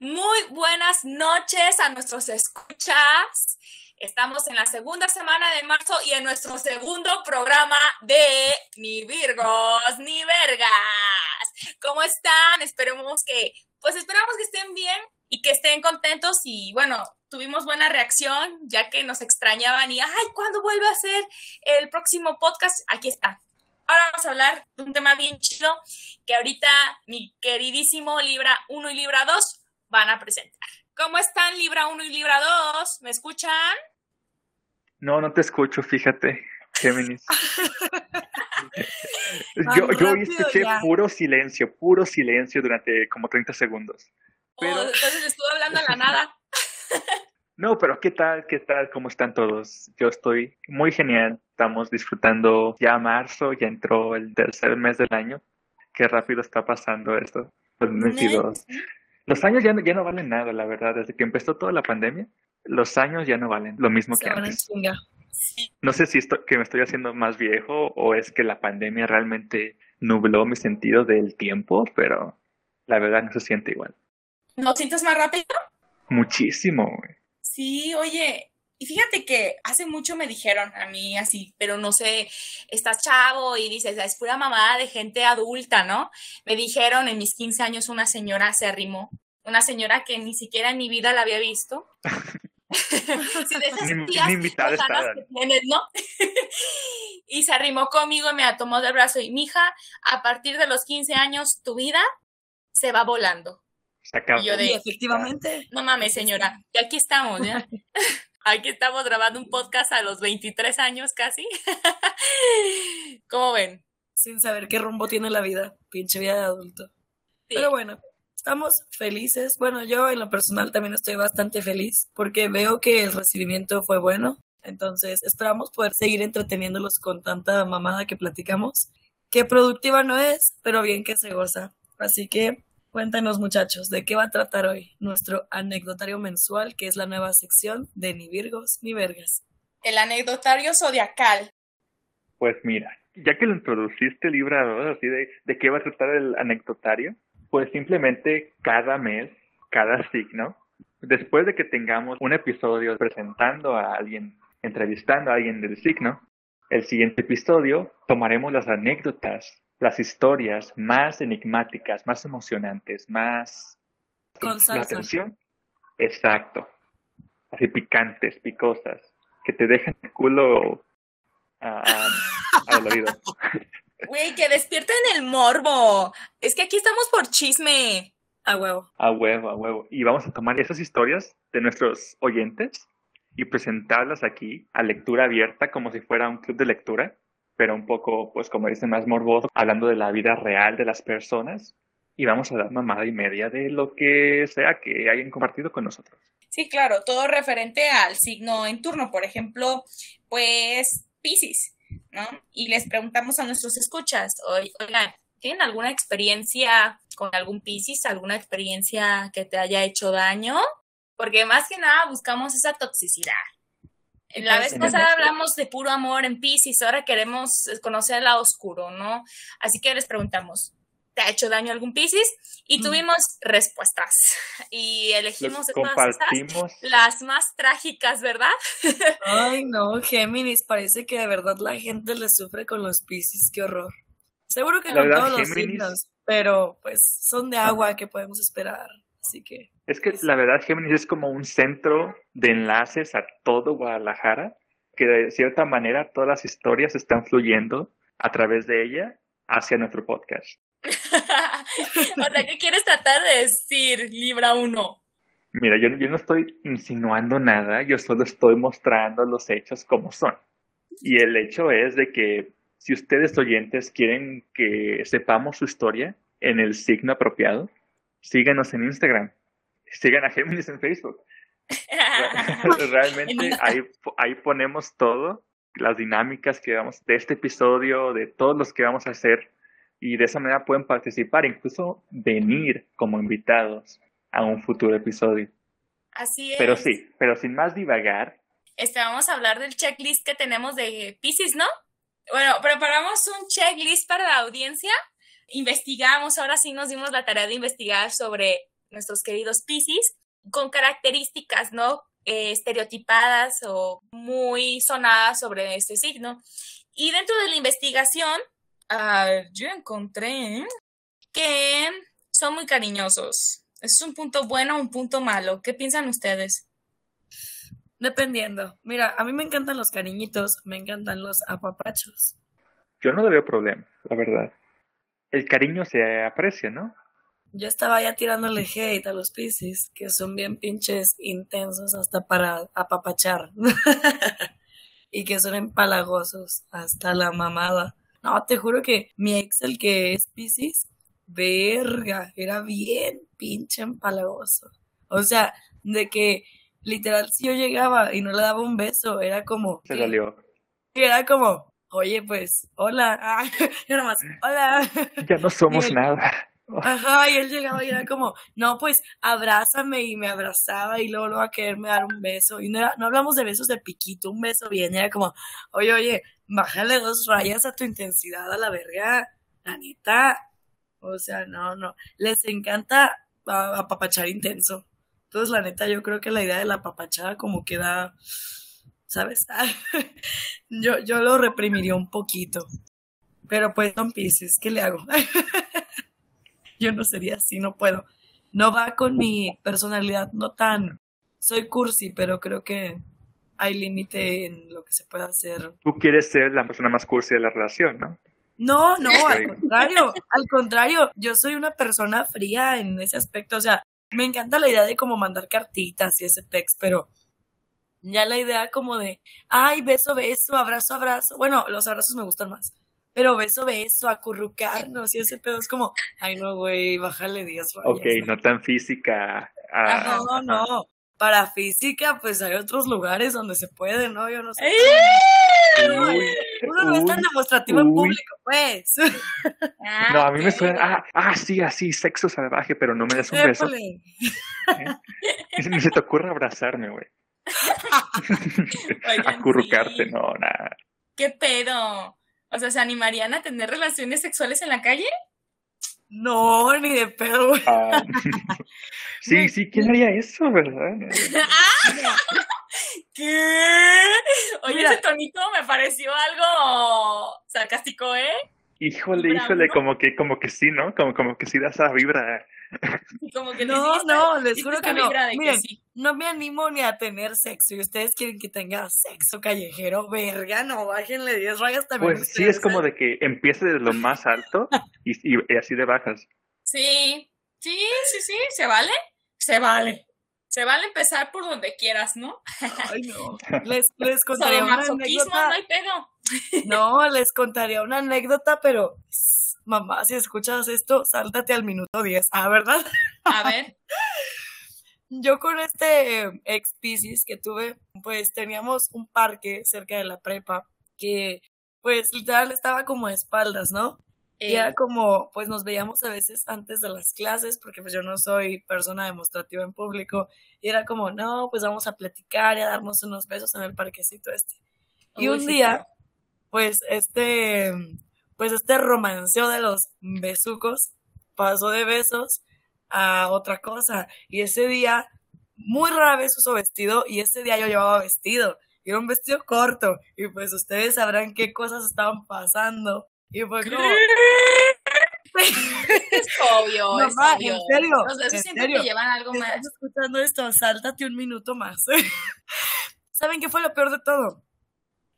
Muy buenas noches a nuestros escuchas. Estamos en la segunda semana de marzo y en nuestro segundo programa de Ni Virgos ni Vergas. ¿Cómo están? Esperemos que, pues esperamos que estén bien y que estén contentos y bueno, tuvimos buena reacción ya que nos extrañaban y, ay, ¿cuándo vuelve a ser el próximo podcast? Aquí está. Ahora vamos a hablar de un tema bien chido que ahorita mi queridísimo Libra 1 y Libra 2 van a presentar. ¿Cómo están Libra 1 y Libra 2? ¿Me escuchan? No, no te escucho, fíjate, Géminis. yo, yo escuché puro silencio, puro silencio durante como 30 segundos. Oh, entonces estuve hablando a la nada. no, pero ¿qué tal? ¿Qué tal? ¿Cómo están todos? Yo estoy muy genial. Estamos disfrutando ya marzo, ya entró el tercer mes del año. Qué rápido está pasando esto. 2022. Los años ya no, ya no valen nada, la verdad. Desde que empezó toda la pandemia, los años ya no valen lo mismo que antes. No sé si esto, que me estoy haciendo más viejo o es que la pandemia realmente nubló mi sentido del tiempo, pero la verdad no se siente igual. ¿No sientes más rápido? Muchísimo. Sí, oye, y fíjate que hace mucho me dijeron a mí así, pero no sé, estás chavo y dices, es pura mamada de gente adulta, ¿no? Me dijeron en mis 15 años una señora se arrimó, una señora que ni siquiera en mi vida la había visto. sí, de esas ni, tías ni que tienes, ¿no? y se arrimó conmigo y me tomó del brazo y, mija, a partir de los 15 años, tu vida se va volando. Se acabó. Y yo de, efectivamente. No mames, señora, y aquí estamos, ¿ya? Aquí estamos grabando un podcast a los 23 años casi. ¿Cómo ven? Sin saber qué rumbo tiene la vida, pinche vida de adulto. Pero bueno, estamos felices. Bueno, yo en lo personal también estoy bastante feliz porque veo que el recibimiento fue bueno. Entonces esperamos poder seguir entreteniéndolos con tanta mamada que platicamos. Que productiva no es, pero bien que se goza. Así que Cuéntanos muchachos, ¿de qué va a tratar hoy nuestro anecdotario mensual, que es la nueva sección de Ni Virgos ni Vergas? El anecdotario zodiacal. Pues mira, ya que lo introduciste, Libra, así de, de qué va a tratar el anecdotario, pues simplemente cada mes, cada signo, después de que tengamos un episodio presentando a alguien, entrevistando a alguien del signo, el siguiente episodio tomaremos las anécdotas las historias más enigmáticas, más emocionantes, más... Con La atención. Exacto. Así picantes, picosas, que te dejan el culo al oído. Güey, que despierten el morbo. Es que aquí estamos por chisme. A huevo. A huevo, a huevo. Y vamos a tomar esas historias de nuestros oyentes y presentarlas aquí a lectura abierta como si fuera un club de lectura pero un poco, pues como dicen, más morboso, hablando de la vida real de las personas. Y vamos a dar mamada y media de lo que sea que hayan compartido con nosotros. Sí, claro, todo referente al signo en turno. Por ejemplo, pues Pisces, ¿no? Y les preguntamos a nuestros escuchas, oigan, ¿tienen alguna experiencia con algún Pisces? ¿Alguna experiencia que te haya hecho daño? Porque más que nada buscamos esa toxicidad, la vez pasada hablamos de puro amor en Pisces, ahora queremos conocer el lado oscuro, ¿no? Así que les preguntamos, ¿te ha hecho daño algún Pisces? Y mm. tuvimos respuestas. Y elegimos las más trágicas, ¿verdad? Ay, no, Géminis, parece que de verdad la gente le sufre con los Pisces, qué horror. Seguro que no todos los signos, pero pues son de agua que podemos esperar, así que... Es que la verdad Géminis es como un centro de enlaces a todo Guadalajara, que de cierta manera todas las historias están fluyendo a través de ella hacia nuestro podcast. o sea, ¿qué quieres tratar de decir, Libra 1? Mira, yo, yo no estoy insinuando nada, yo solo estoy mostrando los hechos como son. Y el hecho es de que si ustedes oyentes quieren que sepamos su historia en el signo apropiado, síganos en Instagram sigan a Géminis en Facebook. Realmente ahí, ahí ponemos todo, las dinámicas que vamos de este episodio, de todos los que vamos a hacer, y de esa manera pueden participar, incluso venir como invitados a un futuro episodio. Así es. Pero sí, pero sin más divagar. Este, vamos a hablar del checklist que tenemos de Pisces, ¿no? Bueno, preparamos un checklist para la audiencia. Investigamos, ahora sí nos dimos la tarea de investigar sobre nuestros queridos Pisces, con características, ¿no? Eh, estereotipadas o muy sonadas sobre este signo. Y dentro de la investigación, uh, yo encontré que son muy cariñosos. ¿Es un punto bueno o un punto malo? ¿Qué piensan ustedes? Dependiendo. Mira, a mí me encantan los cariñitos, me encantan los apapachos. Yo no le veo problema, la verdad. El cariño se aprecia, ¿no? Yo estaba ya tirándole hate a los Pisces, que son bien pinches intensos hasta para apapachar. y que son empalagosos hasta la mamada. No, te juro que mi ex, el que es Pisces, verga, era bien pinche empalagoso. O sea, de que literal si yo llegaba y no le daba un beso, era como... Se salió. Era como, oye, pues, hola. Yo nomás, hola. Ya no somos nada. Ajá, y él llegaba y era como, no, pues abrázame y me abrazaba y luego, luego a quererme dar un beso. Y no, no hablamos de besos de piquito, un beso bien, era como, oye, oye, bájale dos rayas a tu intensidad a la verga, la neta. O sea, no, no, les encanta apapachar intenso. Entonces, la neta, yo creo que la idea de la apapachada como queda, ¿sabes? yo, yo lo reprimiría un poquito. Pero pues son Pisces, ¿qué le hago? yo no sería así, no puedo. No va con mi personalidad, no tan. Soy cursi, pero creo que hay límite en lo que se puede hacer. Tú quieres ser la persona más cursi de la relación, ¿no? No, no, al contrario, al contrario, yo soy una persona fría en ese aspecto, o sea, me encanta la idea de como mandar cartitas y ese text, pero ya la idea como de, ay, beso, beso, abrazo, abrazo, bueno, los abrazos me gustan más, pero beso, beso, acurrucarnos y ese pedo es como, ay no, güey, bájale 10 Ok, no tan física. Ah, no, no, para física, pues hay otros lugares donde se puede, ¿no? Yo no sé. uno no es tan demostrativo en público, pues. Ah, no, a mí me suena, ah, ah, sí, así, sexo salvaje, pero no me das un beso. ¿Eh? Ni se te ocurre abrazarme, güey. Acurrucarte, no, nada. ¿Qué pedo? O sea, ¿se animarían a tener relaciones sexuales en la calle? No, ni de pedo. Ah. sí, sí, ¿quién haría eso, verdad? ¿Qué? Oye, ese tonito me pareció algo sarcástico, ¿eh? Híjole, híjole, como que, como que sí, ¿no? Como, como que sí da esa vibra. Como que no, no, les juro que no. Miren, no me animo ni a tener sexo. Y ustedes quieren que tenga sexo callejero, verga, no, bájenle 10 rayas también. Pues sí, es como de que empiece desde lo más alto y, y, así de bajas. Sí, sí, sí, sí, se vale, se vale. Se vale empezar por donde quieras, ¿no? Ay, no. Les, les contaría una anécdota. no hay pedo. No, les contaría una anécdota, pero mamá, si escuchas esto, sáltate al minuto 10. Ah, ¿verdad? A ver. Yo con este ex Pisces que tuve, pues teníamos un parque cerca de la prepa que, pues literal estaba como a espaldas, ¿no? Y era eh. como, pues nos veíamos a veces antes de las clases, porque pues yo no soy persona demostrativa en público, y era como, no, pues vamos a platicar y a darnos unos besos en el parquecito este. Y un día, pues este, pues este romanceo de los besucos pasó de besos a otra cosa. Y ese día, muy rara vez usó vestido, y ese día yo llevaba vestido. Y era un vestido corto, y pues ustedes sabrán qué cosas estaban pasando y fue como... es obvio, Mamá, es obvio. en serio. Los siempre te llevan algo más. Estás escuchando esto, sáltate un minuto más. ¿Saben qué fue lo peor de todo?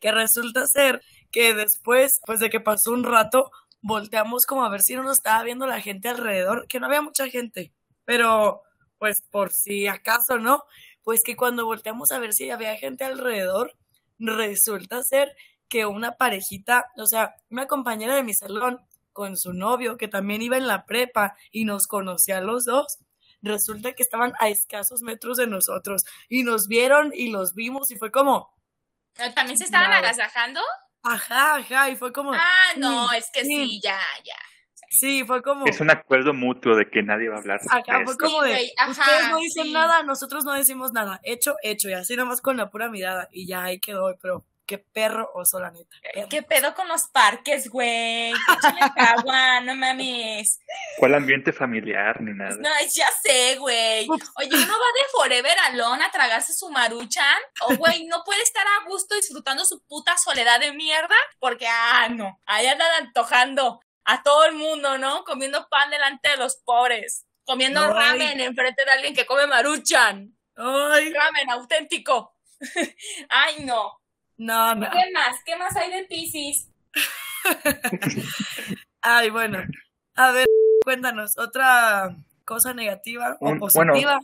Que resulta ser que después, pues de que pasó un rato, volteamos como a ver si no nos estaba viendo la gente alrededor, que no había mucha gente, pero pues por si acaso no, pues que cuando volteamos a ver si había gente alrededor, resulta ser que una parejita, o sea, una compañera de mi salón con su novio, que también iba en la prepa y nos conocía a los dos, resulta que estaban a escasos metros de nosotros. Y nos vieron y los vimos y fue como... ¿También se estaban agasajando? Ajá, ajá, y fue como... Ah, no, es que sí, ya, ya. Sí, fue como... Es un acuerdo mutuo de que nadie va a hablar. Acá fue como de, ustedes no dicen nada, nosotros no decimos nada. Hecho, hecho, y así nomás con la pura mirada. Y ya ahí quedó, pero qué perro oso, la neta. ¿Qué pedo con los parques, güey? agua, no mames. ¿Cuál ambiente familiar ni nada? No, ya sé, güey. Oye, uno va de Forever Alone a tragarse su maruchan. O, güey, no puede estar a gusto disfrutando su puta soledad de mierda. Porque, ah, no. Ahí andan antojando a todo el mundo, ¿no? Comiendo pan delante de los pobres. Comiendo ramen enfrente de alguien que come maruchan. Ay. Ramen auténtico. Ay, no. No, no. ¿Qué más? ¿Qué más hay de Pisces? Ay, bueno. A ver, cuéntanos, otra cosa negativa o positiva.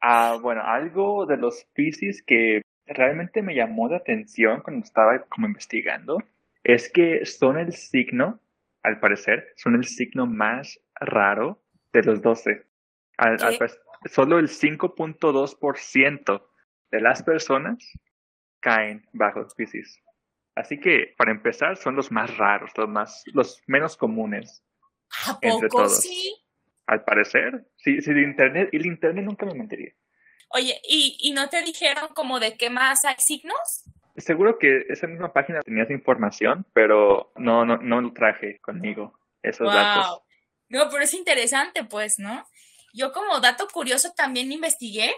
Bueno, bueno, algo de los Pisces que realmente me llamó la atención cuando estaba como investigando es que son el signo, al parecer, son el signo más raro de los 12. solo el 5.2% de las personas caen bajo Pisces. Así que, para empezar, son los más raros, los más, los menos comunes. ¿A poco sí? Al parecer, sí, sí, el internet, y el internet nunca me mentiría. Oye, ¿y, ¿y no te dijeron como de qué más hay signos? Seguro que esa misma página tenía esa información, pero no, no, no lo traje conmigo, esos datos. No, pero es interesante, pues, ¿no? Yo como dato curioso también investigué.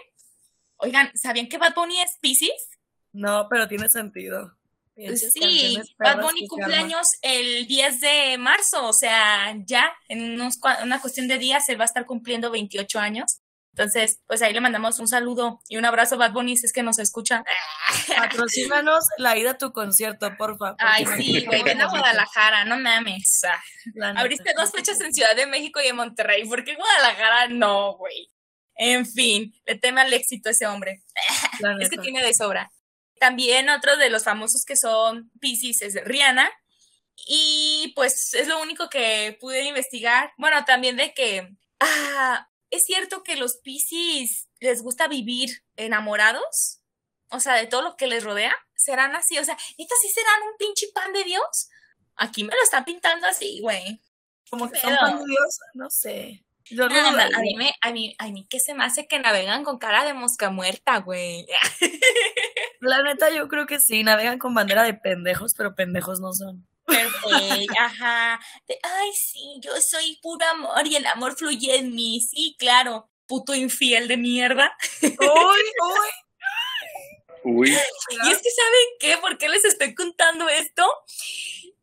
Oigan, ¿sabían que Bad Bunny es Pisces? No, pero tiene sentido. sí, Bad Bunny cumpleaños el 10 de marzo, o sea, ya en una cuestión de días él va a estar cumpliendo 28 años. Entonces, pues ahí le mandamos un saludo y un abrazo, Bad Bunny, si es que nos escucha. Patrocínanos la ida a tu concierto, por favor. Ay, sí, güey, ven a Guadalajara, no mames. Abriste dos fechas en Ciudad de México y en Monterrey, ¿por qué Guadalajara no, güey? En fin, le teme al éxito ese hombre. es que tiene de sobra. También otro de los famosos que son Pisces es Rihanna. Y pues es lo único que pude investigar. Bueno, también de que ah, es cierto que los Pisces les gusta vivir enamorados. O sea, de todo lo que les rodea. ¿Serán así? O sea, ¿estas sí serán un pinche pan de Dios? Aquí me lo están pintando así, güey. Como que son pan de Dios, no sé. Yo no, a, mí me, a, mí, a mí que se me hace que navegan con cara de mosca muerta, güey. La neta, yo creo que sí, navegan con bandera de pendejos, pero pendejos no son. Perfecto, ajá. Ay, sí, yo soy puro amor y el amor fluye en mí. Sí, claro. Puto infiel de mierda. Uy, uy. Uy. Y es que, ¿saben qué? ¿Por qué les estoy contando esto?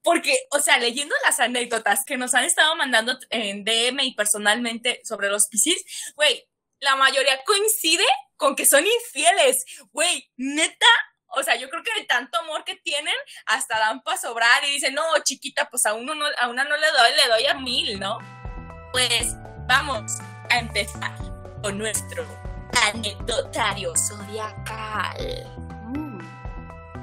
Porque, o sea, leyendo las anécdotas que nos han estado mandando en DM y personalmente sobre los piscis, güey, la mayoría coincide con que son infieles. Güey, neta, o sea, yo creo que de tanto amor que tienen, hasta dan para sobrar y dicen, no, chiquita, pues a, uno no, a una no le doy, le doy a mil, ¿no? Pues vamos a empezar con nuestro anecdotario zodiacal.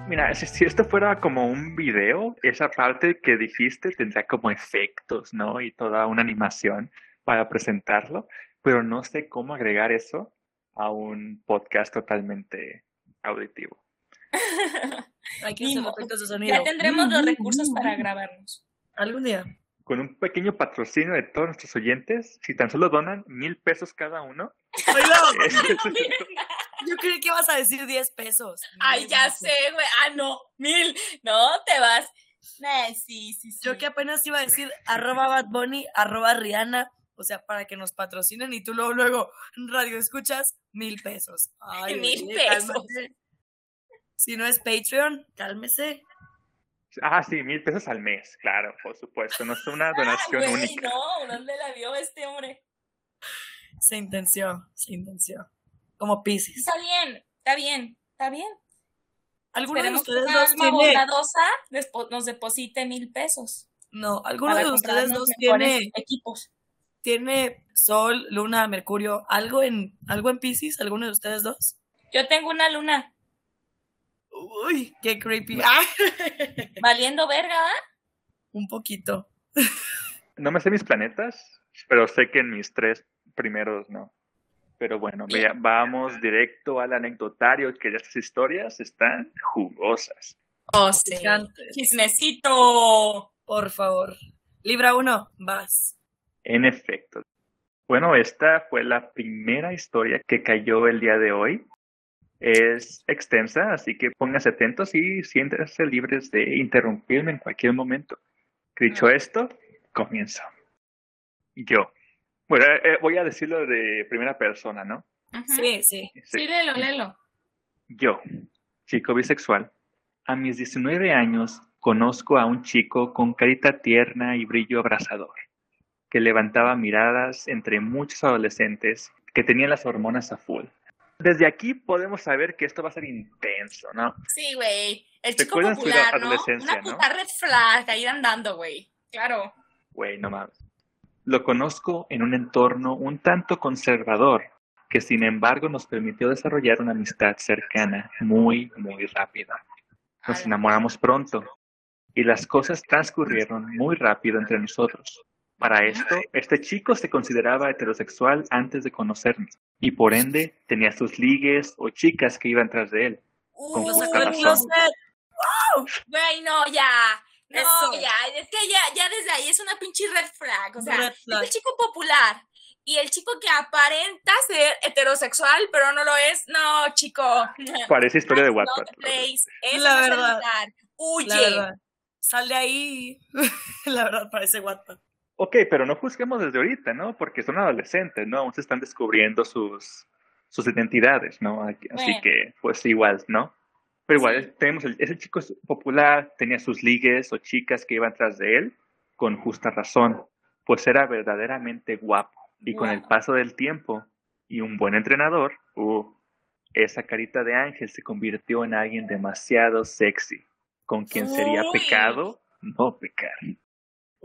Mira, si, esto fuera como un video, esa parte que dijiste tendría como efectos, ¿no? Y toda una animación para presentarlo, pero no sé cómo agregar eso a un podcast totalmente auditivo. Ya tendremos los recursos para grabarnos. Algún día. Con un pequeño patrocinio de todos nuestros oyentes, si tan solo donan mil pesos cada uno. Yo creí que ibas a decir diez pesos. Ay, ya sé, güey. Ah, no, mil. No, te vas. sí, sí, sí. Yo que apenas iba a decir arroba Bad Bunny, arroba Rihanna, o sea, para que nos patrocinen y tú luego, luego, radio escuchas, mil pesos. Ay, mil pesos. Si no es Patreon, cálmese. Ah, sí, mil pesos al mes, claro, por supuesto. No es una donación única. No, ¿dónde la vio este hombre? Se intenció, se intenció. Como Pisces. Está bien, está bien, está bien. ¿Alguno de ustedes dos tiene... nos deposite mil pesos. No, ¿alguno de ustedes dos tiene equipos? ¿Tiene Sol, Luna, Mercurio, algo en algo en Pisces? ¿Alguno de ustedes dos? Yo tengo una luna. Uy, qué creepy. Valiendo verga, Un poquito. No me sé mis planetas, pero sé que en mis tres primeros no. Pero bueno, vamos directo al anecdotario, que estas historias están jugosas. Oh, sí. Chismecito. Por favor. Libra uno, vas. En efecto. Bueno, esta fue la primera historia que cayó el día de hoy es extensa, así que pónganse atentos y siéntense libres de interrumpirme en cualquier momento. Dicho esto, comienzo. Yo. Bueno, eh, eh, voy a decirlo de primera persona, ¿no? Sí, sí. Sí, léelo, léelo. Yo, chico bisexual, a mis 19 años conozco a un chico con carita tierna y brillo abrasador, que levantaba miradas entre muchos adolescentes que tenían las hormonas a full. Desde aquí podemos saber que esto va a ser intenso, ¿no? Sí, güey. El chico popular, ¿no? Una puta red flag ahí andando, güey. Claro. Güey, no mames. Lo conozco en un entorno un tanto conservador, que sin embargo nos permitió desarrollar una amistad cercana, muy, muy rápida. Nos enamoramos pronto y las cosas transcurrieron muy rápido entre nosotros. Para esto, este chico se consideraba heterosexual antes de conocerme y por ende tenía sus ligues o chicas que iban tras de él. Con justa razón. Güey, no, ya. No, ya. Es que ya, ya desde ahí es una pinche red flag. O sea, es el chico popular y el chico que aparenta ser heterosexual, pero no lo es. No, chico. Parece historia de WhatsApp. Es la verdad. Huye. Sal de ahí. la verdad, parece WhatsApp. Ok, pero no juzguemos desde ahorita, ¿no? Porque son adolescentes, ¿no? Aún se están descubriendo sus, sus identidades, ¿no? Así que, pues igual, ¿no? Pero igual, tenemos el, ese chico popular, tenía sus ligues o chicas que iban tras de él, con justa razón, pues era verdaderamente guapo. Y con el paso del tiempo y un buen entrenador, uh, esa carita de ángel se convirtió en alguien demasiado sexy, con quien sería pecado no pecar.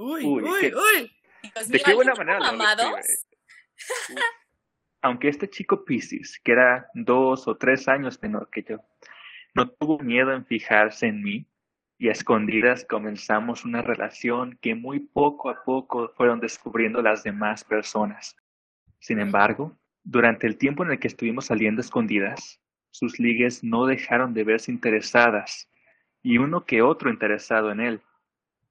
Uy, uy, uy. de qué buena manera Aunque este chico Pisces, que era dos o tres años menor que yo, no tuvo miedo en fijarse en mí y a escondidas comenzamos una relación que muy poco a poco fueron descubriendo las demás personas. Sin embargo, durante el tiempo en el que estuvimos saliendo escondidas, sus ligues no dejaron de verse interesadas y uno que otro interesado en él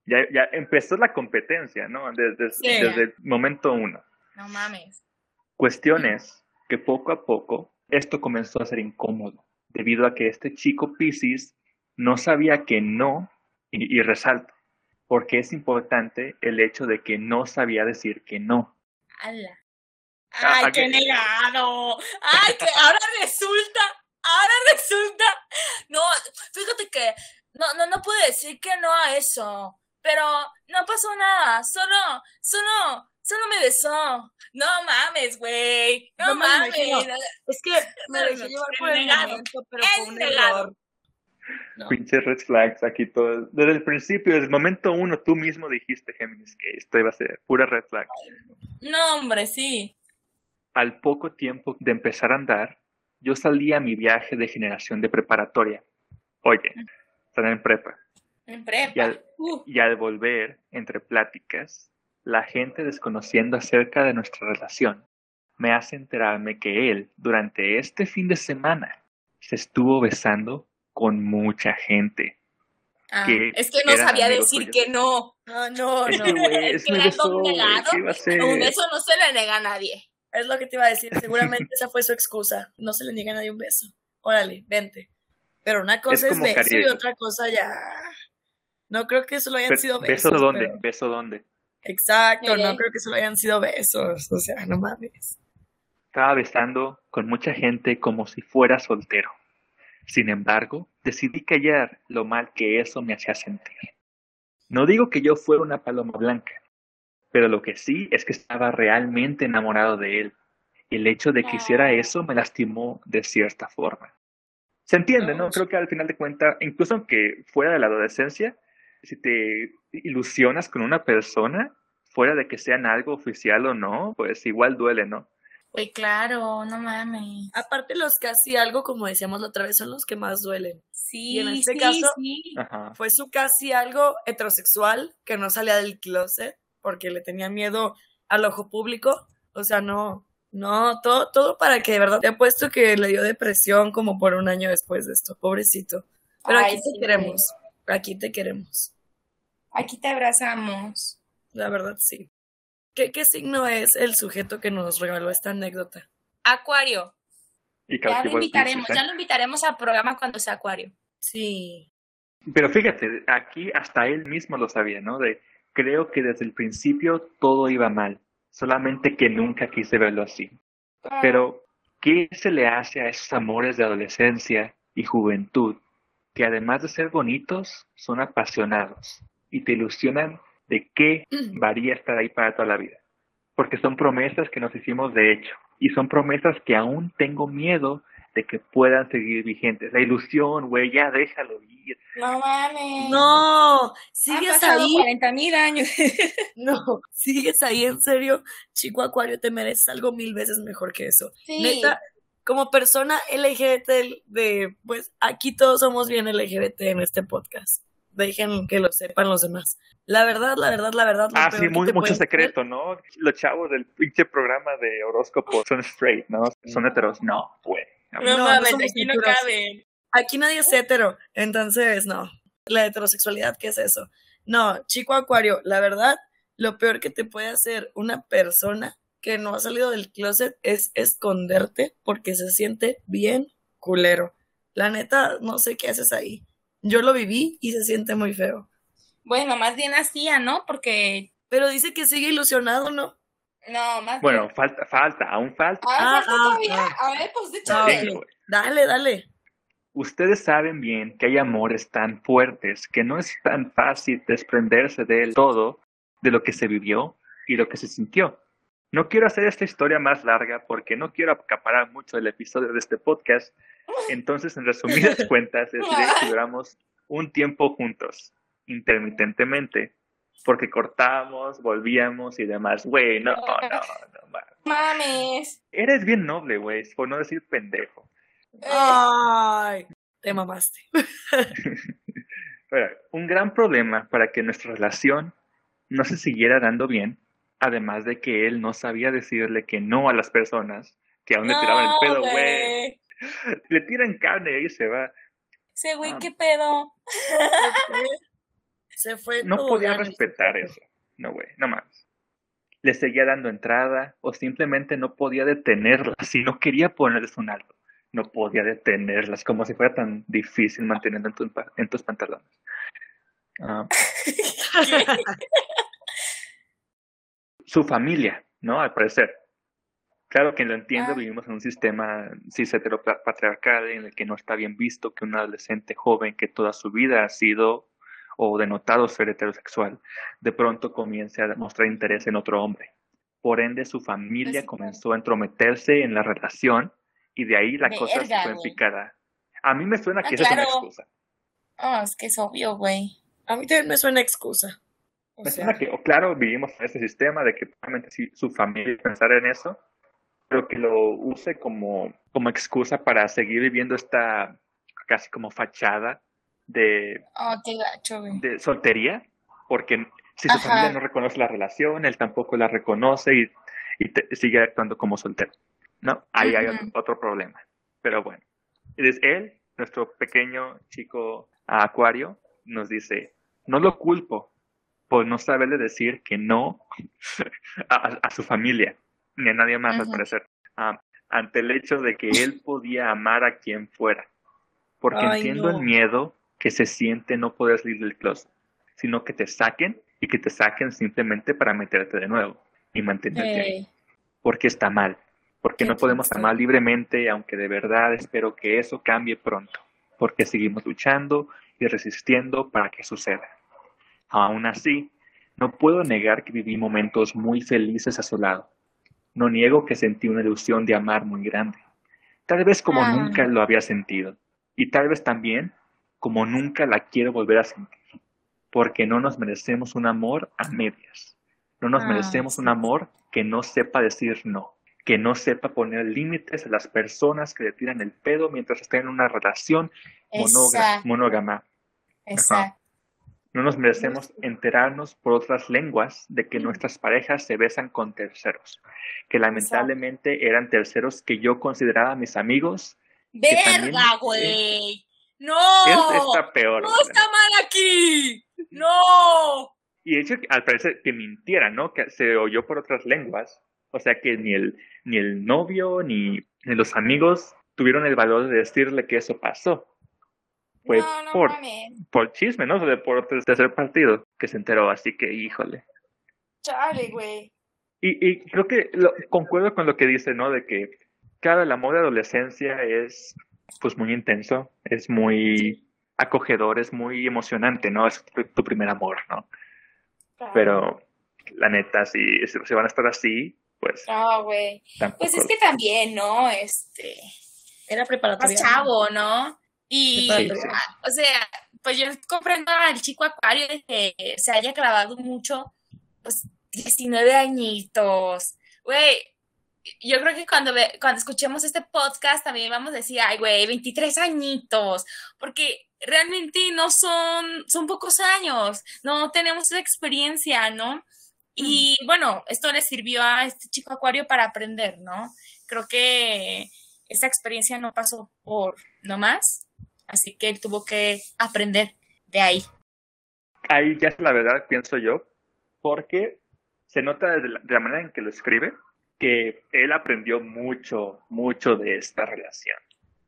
ya, ya empezó la competencia, ¿no? Desde, desde el momento uno. No mames. Cuestiones que poco a poco esto comenzó a ser incómodo, debido a que este chico Pisces no sabía que no, y, resalto, porque es importante el hecho de que no sabía decir que no. ¡Hala! Ah, ¡Ay, qué negado! ¡Ay, que ahora resulta! ¡Ahora resulta! No, fíjate que no, no, no puedo decir que no a eso pero no pasó nada, solo, solo, solo me besó. No mames, güey, no, mames. Es que me dejé llevar por el momento, pero fue un error. Pinches red flags aquí todo. Desde el principio, desde el momento uno, tú mismo dijiste, Géminis, que esto iba a ser pura red flag. No, hombre, sí. Al poco tiempo de empezar a andar, yo salí a mi viaje de generación de preparatoria. Oye, están en prepa. Uh. Y al, volver, entre pláticas, la gente desconociendo acerca de nuestra relación me hace enterarme que él, durante este fin de semana, se estuvo besando con mucha gente. Ah, es que no sabía decir que no. Ah, no, no. Es que, Un beso no se le nega a nadie. Es lo que te iba a decir. Seguramente esa fue su excusa. No se le niega a nadie un beso. Órale, vente. Pero una cosa es, beso y otra cosa ya. No creo que solo hayan sido besos. ¿Beso dónde? ¿Beso dónde? Exacto, no creo que solo hayan sido besos. O sea, no mames. Estaba besando con mucha gente como si fuera soltero. Sin embargo, decidí callar lo mal que eso me hacía sentir. No digo que yo fuera una paloma blanca, pero lo que sí es que estaba realmente enamorado de él. Y el hecho de que hiciera eso me lastimó de cierta forma. Se entiende, ¿no? Creo que al final de cuentas, incluso aunque fuera de la adolescencia, si te ilusionas con una persona, fuera de que sean algo oficial o no, pues igual duele, ¿no? Pues claro, no mames. Aparte los casi algo, como decíamos la otra vez, son los que más duelen. Sí, y en este caso fue su casi algo heterosexual que no salía del closet porque le tenía miedo al ojo público. O sea, no, no, todo, todo para que de verdad te apuesto que le dio depresión como por un año después de esto, pobrecito. Pero aquí te queremos. Aquí te queremos. Aquí te abrazamos. La verdad, sí. ¿Qué, ¿Qué signo es el sujeto que nos regaló esta anécdota? Acuario. Y Ya lo invitaremos, ya lo invitaremos al programa cuando sea acuario. Sí. Pero fíjate, aquí hasta él mismo lo sabía, ¿no? De creo que desde el principio todo iba mal, solamente que nunca quise verlo así. Pero, ¿qué se le hace a esos amores de adolescencia y juventud que además de ser bonitos, son apasionados y te ilusionan de qué varía estar ahí para toda la vida? Porque son promesas que nos hicimos de hecho y son promesas que aún tengo miedo de que puedan seguir vigentes. La ilusión, güey, ya déjalo ir. No mames. No, sigues pasado ahí. 40 mil años. No, sigues ahí, en serio. Chico Acuario, te mereces algo mil veces mejor que eso. Sí. Neta, como persona LGBT, de, pues aquí todos somos bien LGBT en este podcast. Dejen que lo sepan los demás. La verdad, la verdad, la verdad. lo Ah, sí, muy, mucho secreto, ¿no? Los chavos del pinche programa de horóscopo son straight, ¿no? Son heteros. No, güey. No, No, no mames, aquí no caben. Aquí nadie es hetero, entonces no. La heterosexualidad, ¿qué es eso? No, chico acuario, la verdad, lo peor que te puede hacer una persona que no ha salido del closet es esconderte porque se siente bien culero. La neta, no sé qué haces ahí. Yo lo viví y se siente muy feo. Bueno, más bien hacía, ¿no? Porque. Pero dice que sigue ilusionado, ¿no? No, más Bueno, bien. falta, falta, aún falta. Ah, Ah, falta ah, todavía. ah. A ver, pues. Ah. Dale, dale. Ustedes saben bien que hay amores tan fuertes que no es tan fácil desprenderse del todo de lo que se vivió y lo que se sintió. No quiero hacer esta historia más larga porque no quiero acaparar mucho el episodio de este podcast. Entonces, en resumidas cuentas, diré que duramos un tiempo juntos, intermitentemente, porque cortábamos, volvíamos y demás. Güey, no, no, no, ma- Mames. Eres bien noble, güey, por no decir pendejo. Ay, te mamaste. Pero, un gran problema para que nuestra relación no se siguiera dando bien, además de que él no sabía decirle que no a las personas que aún le tiraban el pedo, güey. Le tiran carne y ahí se va. Ese güey, Ah. ¿qué pedo? Se fue. No podía respetar eso. No, güey, no más. Le seguía dando entrada o simplemente no podía detenerla. Si no quería ponerles un alto, no podía detenerlas, como si fuera tan difícil manteniendo en, tu- en tus pantalones. Ah, su familia, ¿no? Al parecer. Claro que lo entiendo, Ah. vivimos en un sistema cis heteropatriarcal en el que no está bien visto que un adolescente joven que toda su vida ha sido o denotado ser heterosexual, de pronto comience a mostrar interés en otro hombre. Por ende, su familia Sí, comenzó a entrometerse en la relación y de ahí la cosa se fue en picada. A mí me suena Ah, que esa es una excusa. Oh, es que es obvio, güey. A mí también me suena excusa. O sea, que, claro, vivimos en ese sistema de que su familia pensara en eso, pero que lo use como, como excusa para seguir viviendo esta casi como fachada de, Oh, qué gacho, de soltería, porque si su Ajá. familia no reconoce la relación, él tampoco la reconoce y, y te- sigue actuando como soltero. ¿No? Ahí hay otro, otro problema. Pero bueno, es él, nuestro pequeño chico acuario, nos dice, no lo culpo por no saberle decir que no a, su familia, ni a nadie más al parecer, ante el hecho de que él podía amar a quien fuera. Porque Ay, entiendo no. el miedo que se siente no poder salir del closet, sino que te saquen y que te saquen simplemente para meterte de nuevo y mantenerte ahí porque está mal, porque no podemos amar libremente, aunque de verdad espero que eso cambie pronto, porque seguimos luchando y resistiendo para que suceda. Aún así, no puedo negar que viví momentos muy felices a su lado. No niego que sentí una ilusión de amar muy grande, tal vez como Ah. nunca lo había sentido, y tal vez también como nunca la quiero volver a sentir, porque no nos merecemos un amor a medias. No nos Ah, merecemos un amor que no sepa decir no, que no sepa poner límites a las personas que le tiran el pedo mientras estén en una relación Exacto. monógama. Exacto. No nos merecemos enterarnos por otras lenguas de que nuestras parejas se besan con terceros, que lamentablemente eran terceros que yo consideraba mis amigos. Verga, güey. No. Está peor. No está mal aquí. No. Y de hecho, al parecer que mintiera, ¿no? Que se oyó por otras lenguas. O sea que ni el, ni el novio ni, ni los amigos tuvieron el valor de decirle que eso pasó. Fue por, por chisme, ¿no? De por tercer partido que se enteró, así que híjole. Chale, güey. Y, y creo que lo, concuerdo con lo que dice, ¿no? De que, cada el amor de adolescencia es pues muy intenso, es muy acogedor, es muy emocionante, ¿no? Es tu, primer amor, ¿no? Pero la neta, si, si van a estar así, pues. No, güey. Pues es que también, ¿no? Este. Era preparatoria. Más chavo, ¿no? Y, o sea, pues yo comprendo al chico acuario de que se haya clavado mucho, pues 19 añitos. Güey, yo creo que cuando, cuando escuchemos este podcast también vamos a decir, ay, güey, 23 añitos, porque realmente no son, son pocos años, no tenemos la experiencia, ¿no? Y bueno, esto le sirvió a este chico acuario para aprender, ¿no? Creo que esa experiencia no pasó por nomás, así que él tuvo que aprender de ahí. Ahí ya es la verdad, pienso yo, porque se nota de la manera en que lo escribe, que él aprendió mucho, mucho de esta relación.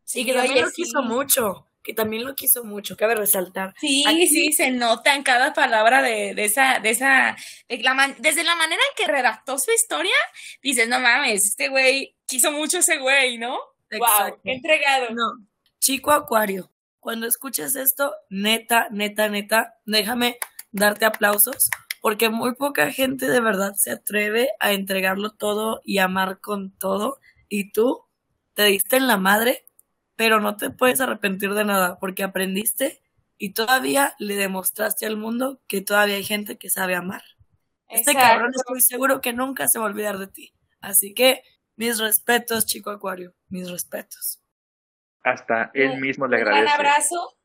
Sí, que también lo quiso mucho, que también lo quiso mucho, cabe resaltar. Sí, sí, se nota en cada palabra de, de esa, de esa, desde la manera en que redactó su historia, dices, no mames, este güey quiso mucho ese güey, ¿no? Exacto. Wow, entregado. No, chico acuario, cuando escuches esto, neta, neta, neta, déjame darte aplausos porque muy poca gente de verdad se atreve a entregarlo todo y amar con todo, y tú te diste en la madre, pero no te puedes arrepentir de nada, porque aprendiste y todavía le demostraste al mundo que todavía hay gente que sabe amar. Este cabrón estoy seguro que nunca se va a olvidar de ti. Así que mis respetos, chico Acuario, mis respetos. Hasta él mismo le agradece. Un abrazo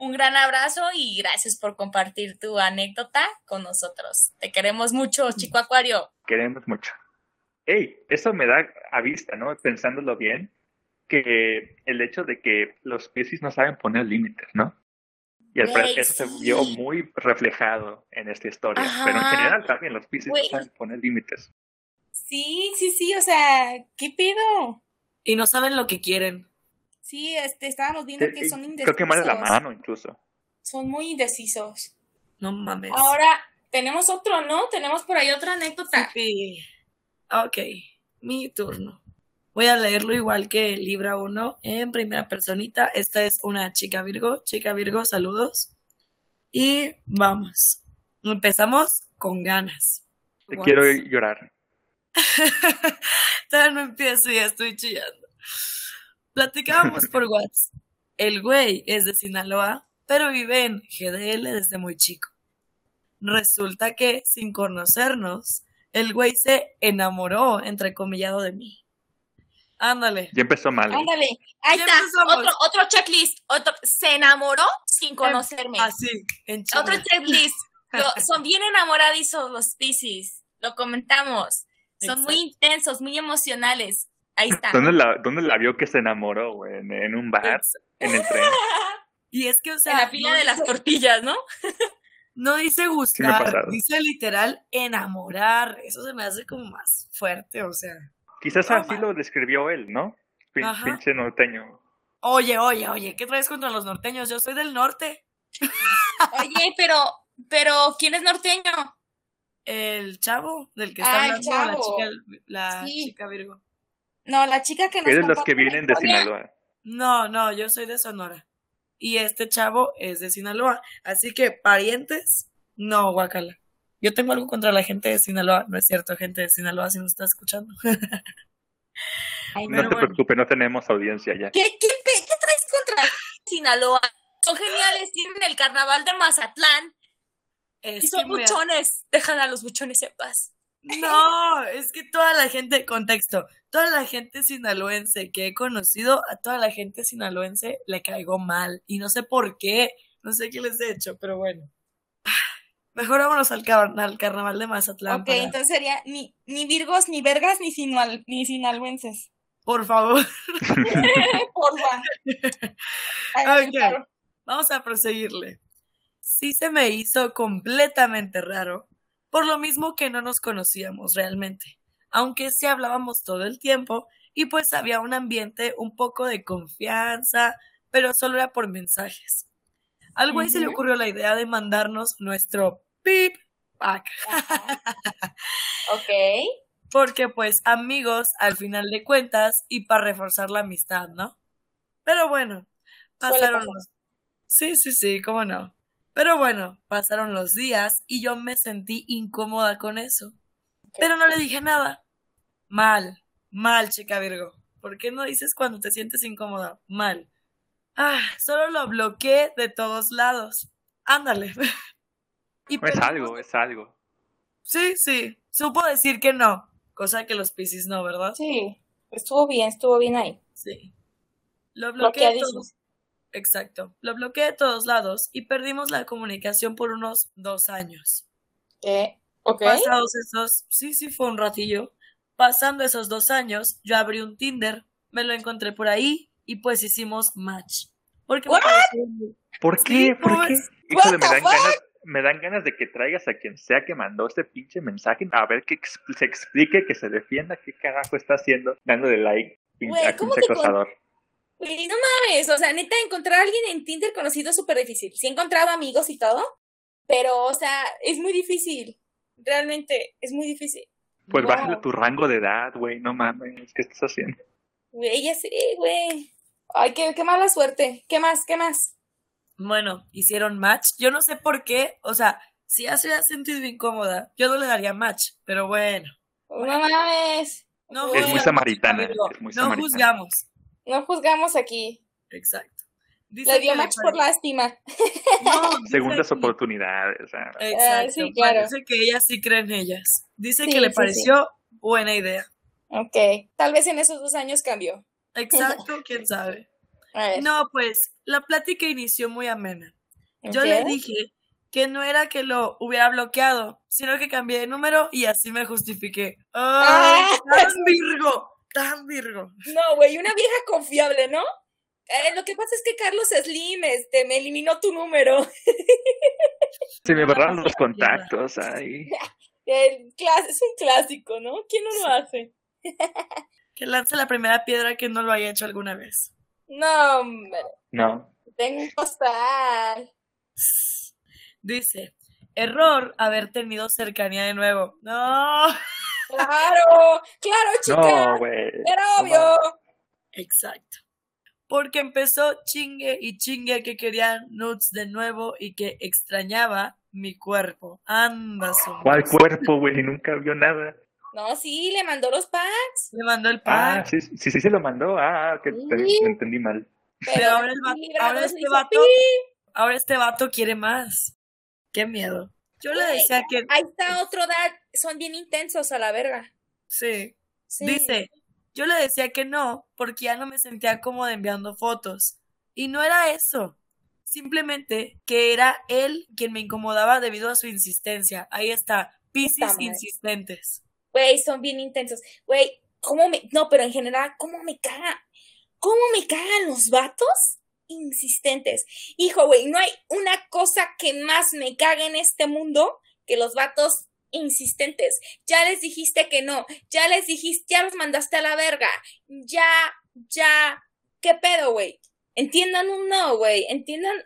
un gran abrazo y gracias por compartir tu anécdota con nosotros. Te queremos mucho, chico Acuario. Queremos mucho. Hey, eso me da a vista, ¿no? Pensándolo bien, que el hecho de que los Pisces no saben poner límites, ¿no? Y al parecer eso se vio muy reflejado en esta historia. Pero en general también los Pisces no saben poner límites. Sí, sí, sí, o sea, ¿qué pido? Y no saben lo que quieren. Sí, este, estábamos viendo que son indecisos. Creo que más de la mano incluso. Son muy indecisos. No mames. Ahora, tenemos otro, ¿no? Tenemos por ahí otra anécdota. Sí. Ok, mi turno. Voy a leerlo igual que Libra 1 en primera personita. Esta es una chica Virgo. Chica Virgo, saludos. Y vamos. Empezamos con ganas. Te quiero llorar. Todavía no empiezo y ya estoy chillando. Platicábamos por WhatsApp. El güey es de Sinaloa, pero vive en GDL desde muy chico. Resulta que, sin conocernos, el güey se enamoró, entrecomillado, de mí. Ándale. Ya empezó mal. ¿eh? Ándale. Ahí está. Otro, otro, checklist. Otro, se enamoró sin conocerme. Así, Otro checklist. son bien enamoradizos los Pisces. Lo comentamos. Son muy intensos, muy emocionales. Ahí está. ¿Dónde la, dónde la vio que se enamoró, güey? ¿En, un bar? ¿En el tren? Y es que, o sea. En la fila de las tortillas, ¿no? No dice gustar, dice literal enamorar. Eso se me hace como más fuerte, o sea. Quizás así lo describió él, ¿no? Pinche norteño. Oye, oye, oye, ¿qué traes contra los norteños? Yo soy del norte. oye, pero, pero, ¿quién es norteño? El chavo, del que está ah, hablando la chica, la chica Virgo. No, la chica que nos Eres los que vienen de Sinaloa. No, no, yo soy de Sonora. Y este chavo es de Sinaloa. Así que, parientes, no, guacala. Yo tengo algo contra la gente de Sinaloa. No es cierto, gente de Sinaloa, si nos está escuchando. no te preocupes, no tenemos audiencia ya. ¿Qué, qué, qué traes contra Sinaloa? Son geniales, tienen el carnaval de Mazatlán. y son buchones. Dejan a los buchones en paz. No, es que toda la gente, contexto, toda la gente sinaloense que he conocido, a toda la gente sinaloense le caigo mal. Y no sé por qué, no sé qué les he hecho, pero bueno. Mejor vámonos al, al carnaval de Mazatlán. Ok, entonces sería ni, ni virgos, ni vergas, ni, sinal, ni sinaloenses. Por favor. por favor. Okay. Vamos a proseguirle. Sí se me hizo completamente raro por lo mismo que no nos conocíamos realmente, aunque sí hablábamos todo el tiempo y pues había un ambiente un poco de confianza, pero solo era por mensajes. Al güey se le ocurrió la idea de mandarnos nuestro pip pack. ok. Porque pues amigos al final de cuentas y para reforzar la amistad, ¿no? Pero bueno, pasaron los... Sí, sí, sí, cómo no. Pero bueno, pasaron los días y yo me sentí incómoda con eso. Pero no le dije nada. Mal, mal, chica Virgo. ¿Por qué no dices cuando te sientes incómoda? Mal. Ah, solo lo bloqueé de todos lados. Ándale. y es algo, es algo. Sí, sí. Supo decir que no. Cosa que los Pisces no, ¿verdad? Sí. Estuvo bien, estuvo bien ahí. Sí. Lo bloqueé de todos. Exacto. Lo bloqueé de todos lados y perdimos la comunicación por unos dos años. ¿Qué? Pasados esos, sí, sí, fue un ratillo. Pasando esos dos años, yo abrí un Tinder, me lo encontré por ahí y pues hicimos match. Porque ¿Por qué? ¿Por qué? me dan, ganas, me dan ganas de que traigas a quien sea que mandó este pinche mensaje a ver que se explique, que se defienda qué carajo está haciendo dándole like a pinche acosador. No mames, o sea, neta, encontrar a alguien en Tinder conocido es súper difícil. Sí he encontrado amigos y todo, pero, o sea, es muy difícil. Realmente, es muy difícil. Pues bájale tu rango de edad, güey, no mames, ¿qué estás haciendo? Güey, ya sé, güey. Ay, qué, qué mala suerte. ¿Qué más? ¿Qué más? Bueno, hicieron match. Yo no sé por qué, o sea, si ya se ha sentido incómoda, yo no le daría match, pero bueno. No mames. No es muy samaritana. no juzgamos. No juzgamos aquí. Exacto. le dio match por lástima. No, Segundas oportunidades. Exacto. Ah, sí, claro. Parece que ella sí cree en ellas. Dice que le pareció buena idea. Ok. Tal vez en esos dos años cambió. Exacto, quién sabe. No, pues la plática inició muy amena. Yo le dije que no era que lo hubiera bloqueado, sino que cambié de número y así me justifiqué. ¡Ay, ah. virgo! Tan virgo. No, güey, una vieja confiable, ¿no? Eh, lo que pasa es que Carlos Slim este, me eliminó tu número. Se me borraron los contactos ahí. El es un clásico, ¿no? ¿Quién no lo hace? que lance la primera piedra que no lo haya hecho alguna vez. No, hombre. No. Tengo un postal. Dice, error haber tenido cercanía de nuevo. No. Claro, claro, chica. No, güey. Era obvio. Exacto. Porque empezó chingue y chingue que quería nudes de nuevo y que extrañaba mi cuerpo. Anda, su ¿Cuál cuerpo, güey? Nunca vio nada. No, sí, le mandó los packs. Le mandó el pack. Ah, sí, sí, sí, se lo mandó. Ah, que entendí mal. Pero, ahora, ahora este vato, ahora este vato quiere más. Qué miedo. Yo le decía que. Ahí está otro dad. Son bien intensos a la verga. Sí. sí. Dice, yo le decía que no, porque ya no me sentía cómoda enviando fotos. Y no era eso. Simplemente que era él quien me incomodaba debido a su insistencia. Ahí está, piscis insistentes. Güey, son bien intensos. Güey, ¿cómo me.? No, pero en general, ¿cómo me caga? ¿Cómo me cagan los vatos? Insistentes. Hijo, güey, no hay una cosa que más me caga en este mundo que los vatos insistentes. Ya les dijiste que no. Ya les dijiste, ya los mandaste a la verga. Ya, ya. ¿Qué pedo, güey? Entiendan un no, güey. Entiendan.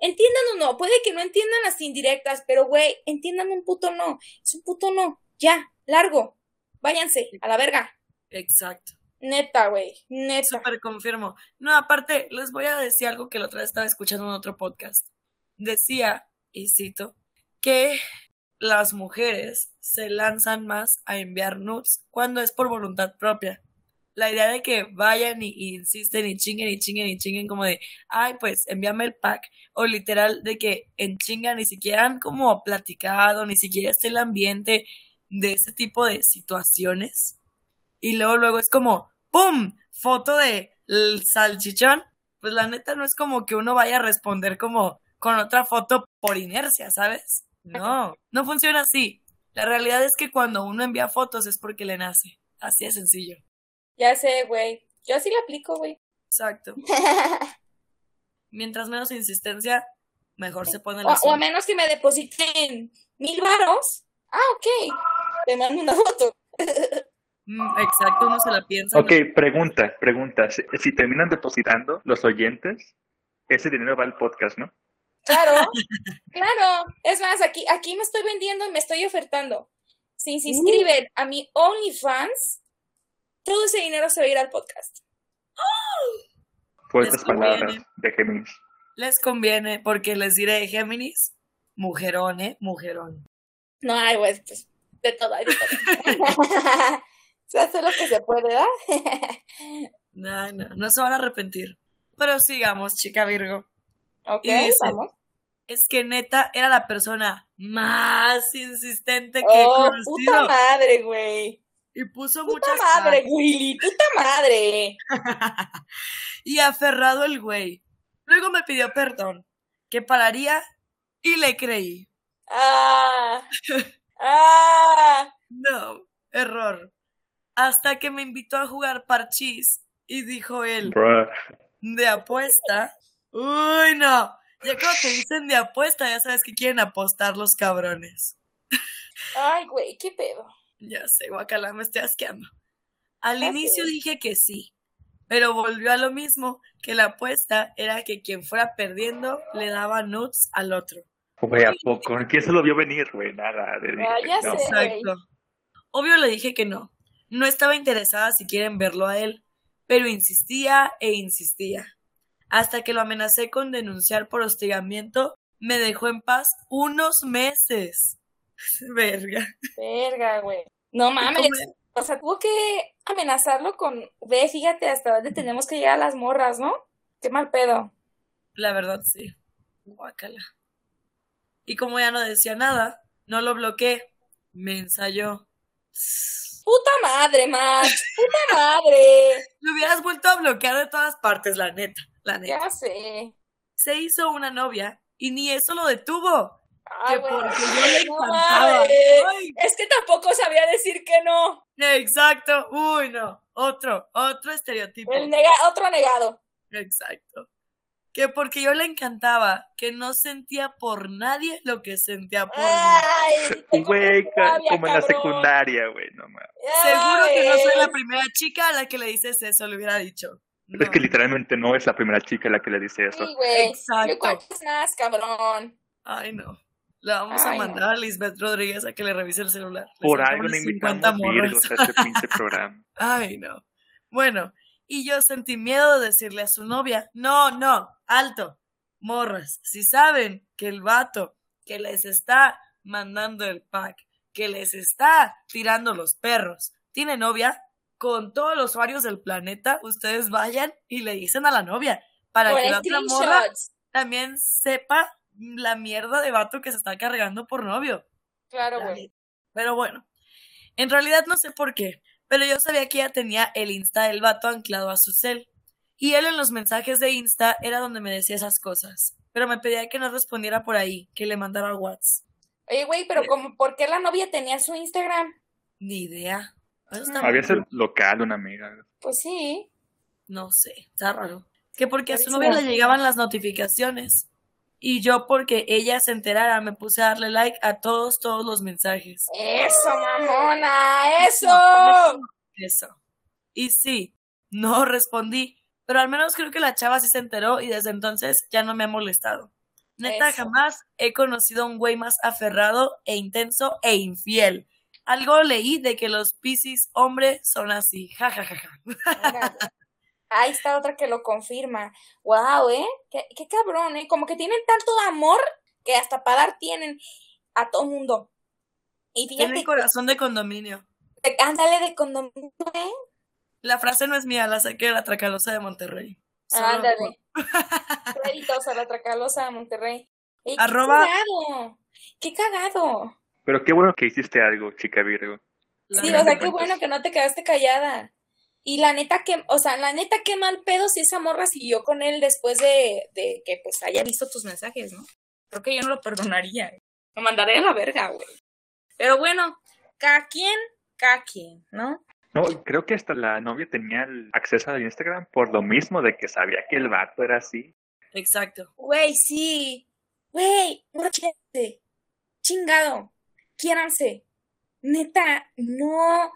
Entiendan un no. Puede que no entiendan las indirectas, pero, güey, entiendan un puto no. Es un puto no. Ya largo, váyanse a la verga. Exacto. Neta, güey, neta. Súper confirmo. No, aparte, les voy a decir algo que la otra vez estaba escuchando en otro podcast. Decía, y cito, que las mujeres se lanzan más a enviar nudes cuando es por voluntad propia. La idea de que vayan y, y, insisten y chinguen y chinguen y chinguen como de, ay, pues envíame el pack. O literal de que en chinga ni siquiera han como platicado, ni siquiera está el ambiente de ese tipo de situaciones. Y luego, luego es como, ¡pum! Foto de el salchichón. Pues la neta no es como que uno vaya a responder como con otra foto por inercia, ¿sabes? No, no funciona así. La realidad es que cuando uno envía fotos es porque le nace. Así de sencillo. Ya sé, güey. Yo así lo aplico, güey. Exacto. Mientras menos insistencia, mejor se pone la o, o a menos que me depositen mil varos. Ah, ok te mando una foto. Mm, exacto, uno se la piensa. Ok, pregunta, pregunta. Si, terminan depositando los oyentes, ese dinero va al podcast, ¿no? Claro, claro. Es más, aquí, aquí me estoy vendiendo y me estoy ofertando. Si se inscriben a mi OnlyFans, todo ese dinero se va a ir al podcast. Fuertes palabras de Géminis. Les conviene, porque les diré, Géminis, mujerón, ¿eh? Mujerón. No, hay, pues, pues, de todo, hay de todo. se hace lo que se puede, ¿verdad? no, no, no se van a arrepentir. Pero sigamos, chica Virgo. Ok, vamos. Es que neta era la persona más insistente que he oh, conocido. Puta madre, güey. Y puso puta madre, Willy, puta madre. y aferrado el güey. Luego me pidió perdón, que pararía y le creí. Ah. ah. no, error. Hasta que me invitó a jugar parchís y dijo él, de apuesta. Uy, no. Ya cuando te dicen de apuesta, ya sabes que quieren apostar los cabrones. Ay, güey, qué pedo. Ya sé, guacala, me estoy asqueando. Al inicio dije que sí, pero volvió a lo mismo, que la apuesta era que quien fuera perdiendo le daba nuts al otro. Güey, ¿a poco? ¿Quién se lo vio venir, güey? Nada. De ah, ya sé, Exacto. Obvio le dije que no. No estaba interesada si quieren verlo a él, pero insistía e insistía hasta que lo amenacé con denunciar por hostigamiento, me dejó en paz unos meses. Verga. Verga, güey. No mames. O sea, tuvo que amenazarlo con, ve, fíjate hasta dónde tenemos que llegar a las morras, ¿no? Qué mal pedo. La verdad, sí. Guácala. Y como ya no decía nada, no lo bloqueé. Me ensayó. Puta madre, Max. Puta madre. Lo hubieras vuelto a bloquear de todas partes, la neta. Ya sé. Se hizo una novia y ni eso lo detuvo. que porque yo le encantaba. Es que tampoco sabía decir que no. Exacto. Uy, no. Otro, otro estereotipo. El otro negado. Exacto. Que porque yo le encantaba, que no sentía por nadie lo que sentía por mí. Güey, como en la secundaria, güey, no Seguro que no soy la primera chica a la que le dices eso, le hubiera dicho. Es que literalmente no es la primera chica la que le dice eso. Sí, güey. Exacto. más, cabrón? Ay, no. Le vamos a mandar a Lisbeth Rodríguez a que le revise el celular. Por algo le invitamos a este pinche programa. Ay, no. Bueno, y yo sentí miedo de decirle a su novia, no, no, alto, morras, si saben que el vato que les está mandando el pack, que les está tirando los perros, tiene novia, con todos los usuarios del planeta, ustedes vayan y le dicen a la novia para que la otra morra también sepa la mierda de vato que se está cargando por novio. Claro, güey. Pero bueno, en realidad no sé por qué, pero yo sabía que ella tenía el Insta del vato anclado a su cel. Y él en los mensajes de Insta era donde me decía esas cosas. Pero me pedía que no respondiera por ahí, que le mandara WhatsApp. Oye, güey, pero como, ¿por qué la novia tenía su Instagram? Ni idea. Había ser local una amiga. Pues sí. No sé, está raro. Que porque a su novia le llegaban las notificaciones. Y yo, porque ella se enterara, me puse a darle like a todos, todos los mensajes. ¡Eso, mamona! ¡Eso! Eso. Y sí, no respondí. Pero al menos creo que la chava sí se enteró y desde entonces ya no me ha molestado. Neta, jamás he conocido a un güey más aferrado e intenso e infiel algo leí de que los piscis hombres son así. Ja, ja, ja, ja. Ahí está otra que lo confirma. Wow, ¿eh? Qué, qué, cabrón, ¿eh? Como que tienen tanto amor que hasta para dar tienen a todo mundo. Y Tienen corazón de condominio. ándale de condominio, ¿eh? La frase no es mía, la saqué de la Tracalosa de Monterrey. ándale. Créditos a la Tracalosa de Monterrey. Arroba... ¡Qué cagado! ¡Qué cagado! Pero qué bueno que hiciste algo, chica Virgo. Sí, o sea, qué bueno que no te quedaste callada. Y la neta que, o sea, la neta qué mal pedo si esa morra siguió con él después de, de que pues haya visto tus mensajes, ¿no? Creo que yo no lo perdonaría. Lo mandaré a la verga, güey. Pero bueno, cada quien, cada quien, ¿no? No, creo que hasta la novia tenía el acceso a Instagram por lo mismo de que sabía que el vato era así. Exacto. Güey, sí. Güey, chingado quiéranse. Neta, no.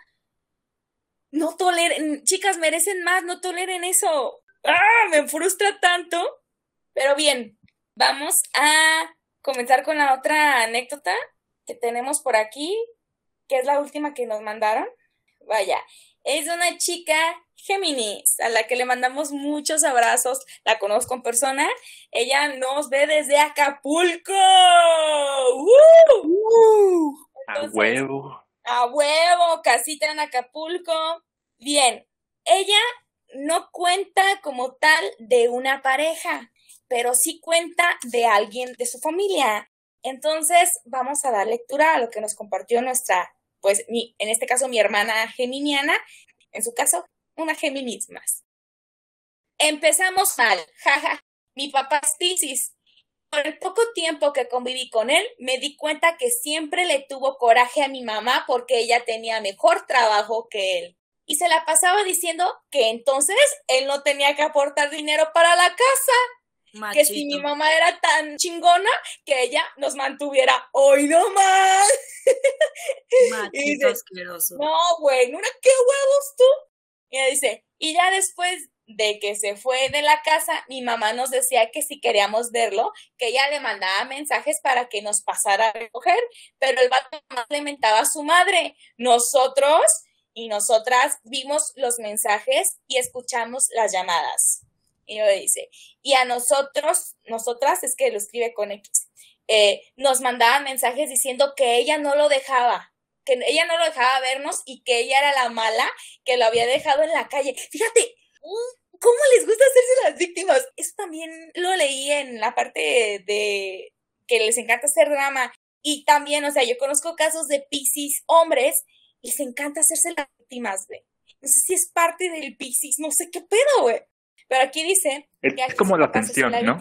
No toleren, chicas, merecen más, no toleren eso. ¡Ah! Me frustra tanto. Pero bien, vamos a comenzar con la otra anécdota que tenemos por aquí, que es la última que nos mandaron. Vaya, es una chica Géminis, a la que le mandamos muchos abrazos, la conozco en persona, ella nos ve desde Acapulco. ¡Uh! a huevo. A huevo, casita en Acapulco. Bien, ella no cuenta como tal de una pareja, pero sí cuenta de alguien de su familia. Entonces, vamos a dar lectura a lo que nos compartió nuestra, pues, mi, en este caso, mi hermana geminiana, en su caso, una Géminis más. Empezamos mal, jaja. Mi papá es Piscis. El poco tiempo que conviví con él, me di cuenta que siempre le tuvo coraje a mi mamá porque ella tenía mejor trabajo que él. Y se la pasaba diciendo que entonces él no tenía que aportar dinero para la casa. Que si mi mamá era tan chingona que ella nos mantuviera hoy no más. Machito asqueroso. No, güey, ¿no qué huevos tú? Y ella dice, y ya después de que se fue de la casa, mi mamá nos decía que si queríamos verlo, que ella le mandaba mensajes para que nos pasara a recoger, pero el vato más le mentaba a su madre. Nosotros y nosotras vimos los mensajes y escuchamos las llamadas. Y yo dice, y a nosotros, nosotras, es que lo escribe con X, eh, nos mandaban mensajes diciendo que ella no lo dejaba, que ella no lo dejaba vernos y que ella era la mala que lo había dejado en la calle. Fíjate, ¿cómo les gusta hacerse las víctimas? Eso también lo leí en la parte de, que les encanta hacer drama. Y también, o sea, yo conozco casos de piscis hombres, les encanta hacerse las víctimas, güey. No sé si es parte del piscis, no sé qué pedo, güey. Pero aquí dice... Es como la atención, ¿no?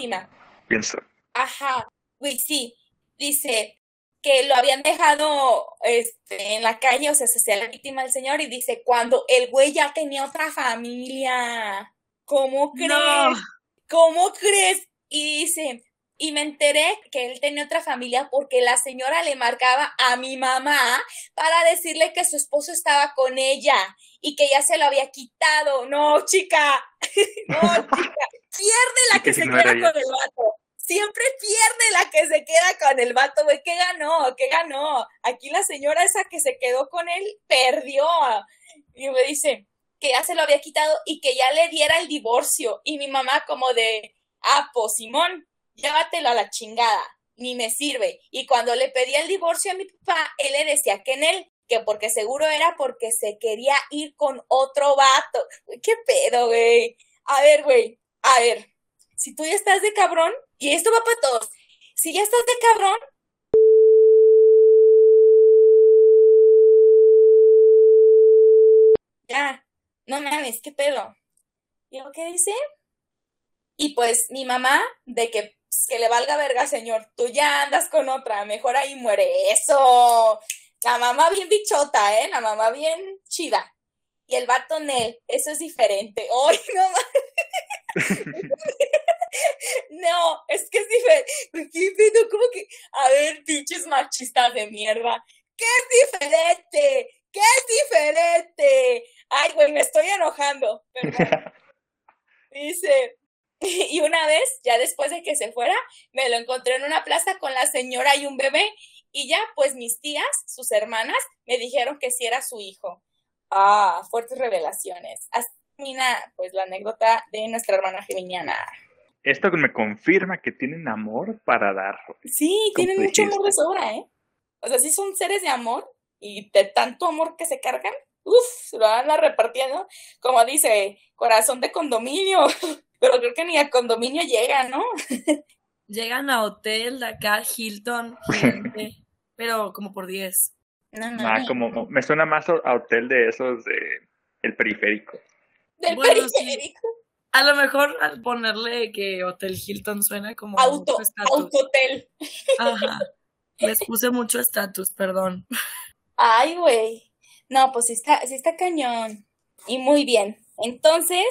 Pienso. Ajá, güey, sí. Dice, que lo habían dejado este, en la calle, o sea, se hacía la víctima del señor y dice, cuando el güey ya tenía otra familia, ¿cómo crees? ¿Cómo crees? Y dice, y me enteré que él tenía otra familia porque la señora le marcaba a mi mamá para decirle que su esposo estaba con ella y que ya se lo había quitado. No, chica, no, chica, pierde la que, se queda con el vato siempre pierde la que se queda con el vato, güey. ¿Qué ganó? ¿Qué ganó? Aquí la señora esa que se quedó con él perdió. Y me dice que ya se lo había quitado y que ya le diera el divorcio. Y mi mamá como de, ah, pues Simón, llévatelo a la chingada. Ni me sirve. Y cuando le pedía el divorcio a mi papá, él le decía que en él, que porque seguro era porque se quería ir con otro vato. ¿Qué pedo, güey? A ver, güey, a ver, si tú ya estás de cabrón, y esto va para todos, si ya estás de cabrón, ya, no mames, ¿qué pedo? ¿Y lo que dice? Y pues mi mamá, de que, que le valga verga, señor, tú ya andas con otra, mejor ahí muere. Eso. La mamá bien bichota, ¿eh? La mamá bien chida. Y el vato Nel, eso es diferente. ¡Ay, no mames! no, es que es diferente. ¿Cómo que? A ver, pinches machistas de mierda. ¿Qué es diferente? ¿Qué es diferente? Ay, güey, me estoy enojando. Dice, y una vez, ya después de que se fuera, me lo encontré en una plaza con la señora y un bebé. Y ya, pues mis tías, sus hermanas, me dijeron que sí era su hijo. Ah, fuertes revelaciones. Así termina, pues, la anécdota de nuestra hermana geminiana esto me confirma que tienen amor para dar. Sí, tienen mucho amor de sobra, ¿eh? O sea, sí son seres de amor y de tanto amor que se cargan, uff, se lo van a repartiendo, como dice, corazón de condominio, pero creo que ni a condominio llegan, ¿no? Llegan a hotel de acá, Hilton, pero como por 10. No, no, ah, como, me suena más a hotel de esos de el periférico. Del periférico. A lo mejor al ponerle que Hotel Hilton suena como auto, hotel. Ajá. Les puse mucho estatus, perdón. Ay, güey. No, pues sí está, sí está cañón. Y muy bien. Entonces,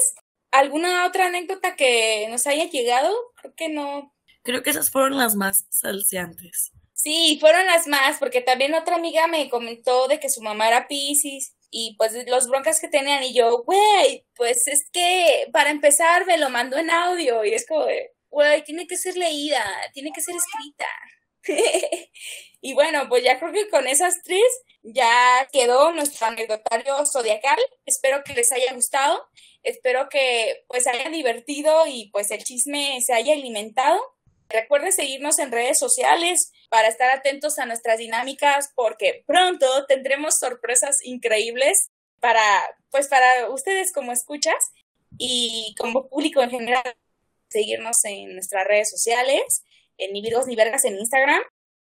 ¿alguna otra anécdota que nos haya llegado? Creo que no. Creo que esas fueron las más salseantes. Sí, fueron las más, porque también otra amiga me comentó de que su mamá era Pisces y pues los broncas que tenían y yo, güey, pues es que para empezar me lo mandó en audio y es como, güey, tiene que ser leída, tiene que ser escrita. y bueno, pues ya creo que con esas tres ya quedó nuestro anecdotario zodiacal. Espero que les haya gustado. Espero que pues hayan divertido y pues el chisme se haya alimentado. Recuerden seguirnos en redes sociales para estar atentos a nuestras dinámicas porque pronto tendremos sorpresas increíbles para pues para ustedes como escuchas y como público en general seguirnos en nuestras redes sociales ni virgos ni vergas en Instagram.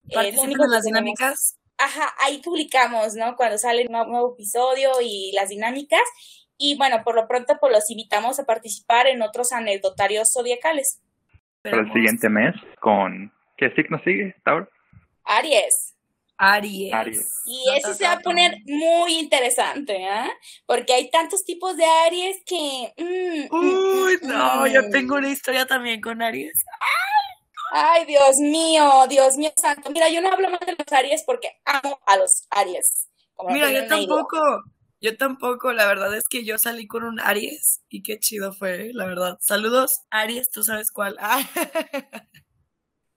Eh, en las dinámicas? Ajá, ahí publicamos, ¿no? Cuando sale un nuevo episodio y las dinámicas. Y bueno, por lo pronto, pues los invitamos a participar en otros anecdotarios zodiacales. Para el siguiente mes, ¿con qué signo sigue, Tauro? Aries. Aries. Y eso se va a poner muy interesante, ¿eh? Porque hay tantos tipos de Aries que... Mm, mm, Uy, no, yo mm. tengo una historia también con Aries. Ay, Dios mío, Dios mío santo. Mira, yo no hablo más de los Aries porque amo a los Aries. Mira, yo tampoco. Yo tampoco, la verdad es que yo salí con un Aries y qué chido fue, la verdad. Saludos, Aries, tú sabes cuál.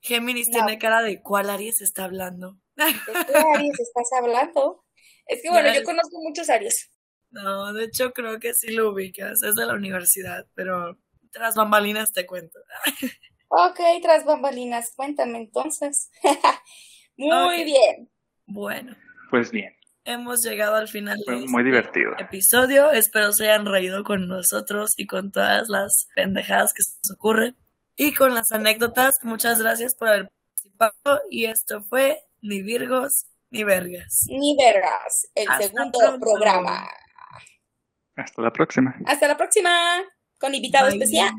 Géminis tiene cara de cuál Aries está hablando. ¿De qué Aries estás hablando? Es que bueno, yo conozco muchos Aries. No, de hecho creo que sí lo ubicas, es de la universidad, pero tras bambalinas te cuento. Ok, tras bambalinas, cuéntame entonces. muy bien. Bueno. Pues bien. Hemos llegado al final de muy este divertido. episodio. Espero se hayan reído con nosotros y con todas las pendejadas que se nos ocurren. Y con las anécdotas, muchas gracias por haber participado. Y esto fue Ni Virgos ni Vergas. Ni Vergas, el segundo programa. Hasta la próxima. Hasta la próxima, con invitado especial.